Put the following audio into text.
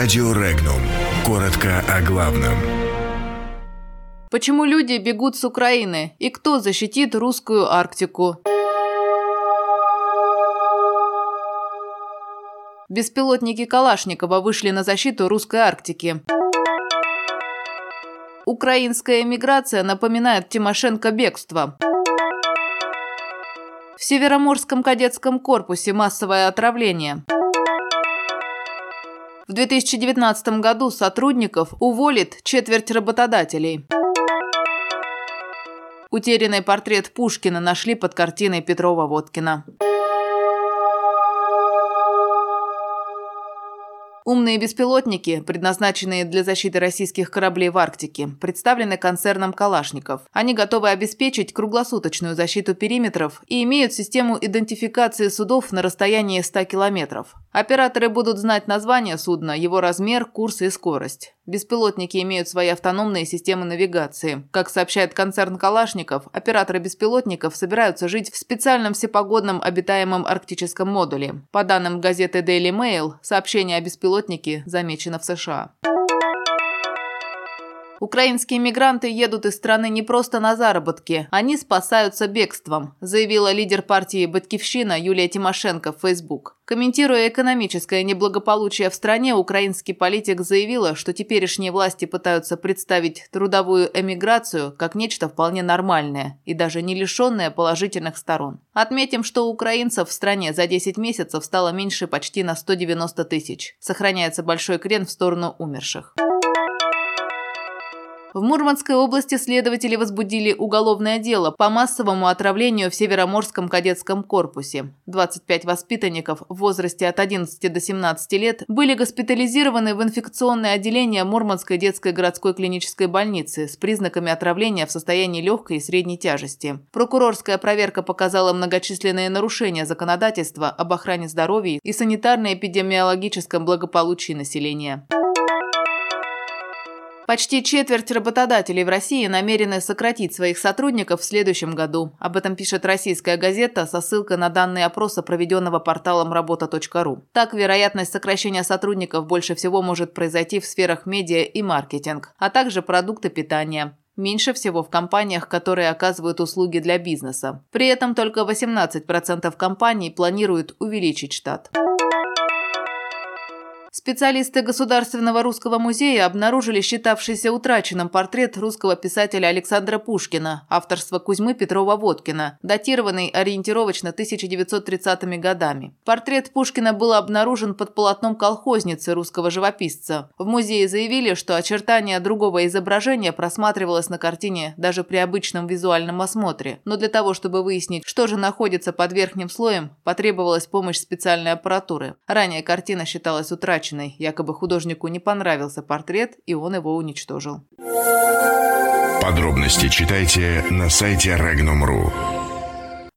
Радио Регнум. Коротко о главном. Почему люди бегут с Украины? И кто защитит русскую Арктику? Беспилотники Калашникова вышли на защиту русской Арктики. Украинская эмиграция напоминает Тимошенко бегство. В Североморском кадетском корпусе массовое отравление. В 2019 году сотрудников уволит четверть работодателей. Утерянный портрет Пушкина нашли под картиной Петрова-Водкина. Умные беспилотники, предназначенные для защиты российских кораблей в Арктике, представлены концерном «Калашников». Они готовы обеспечить круглосуточную защиту периметров и имеют систему идентификации судов на расстоянии 100 километров. Операторы будут знать название судна, его размер, курс и скорость. Беспилотники имеют свои автономные системы навигации. Как сообщает концерн «Калашников», операторы беспилотников собираются жить в специальном всепогодном обитаемом арктическом модуле. По данным газеты Daily Mail, сообщение о беспилотнике замечено в США. Украинские мигранты едут из страны не просто на заработки, они спасаются бегством, заявила лидер партии «Батькивщина» Юлия Тимошенко в Facebook. Комментируя экономическое неблагополучие в стране, украинский политик заявила, что теперешние власти пытаются представить трудовую эмиграцию как нечто вполне нормальное и даже не лишенное положительных сторон. Отметим, что украинцев в стране за 10 месяцев стало меньше почти на 190 тысяч. Сохраняется большой крен в сторону умерших. В Мурманской области следователи возбудили уголовное дело по массовому отравлению в Североморском кадетском корпусе. 25 воспитанников в возрасте от 11 до 17 лет были госпитализированы в инфекционное отделение Мурманской детской городской клинической больницы с признаками отравления в состоянии легкой и средней тяжести. Прокурорская проверка показала многочисленные нарушения законодательства об охране здоровья и санитарно-эпидемиологическом благополучии населения. Почти четверть работодателей в России намерены сократить своих сотрудников в следующем году. Об этом пишет российская газета со ссылкой на данные опроса, проведенного порталом работа.ру. Так, вероятность сокращения сотрудников больше всего может произойти в сферах медиа и маркетинг, а также продукты питания. Меньше всего в компаниях, которые оказывают услуги для бизнеса. При этом только 18% компаний планируют увеличить штат. Специалисты Государственного русского музея обнаружили считавшийся утраченным портрет русского писателя Александра Пушкина, авторства Кузьмы Петрова-Водкина, датированный ориентировочно 1930-ми годами. Портрет Пушкина был обнаружен под полотном колхозницы русского живописца. В музее заявили, что очертания другого изображения просматривалось на картине даже при обычном визуальном осмотре. Но для того, чтобы выяснить, что же находится под верхним слоем, потребовалась помощь специальной аппаратуры. Ранее картина считалась утраченной утраченной. Якобы художнику не понравился портрет, и он его уничтожил. Подробности читайте на сайте Regnum.ru.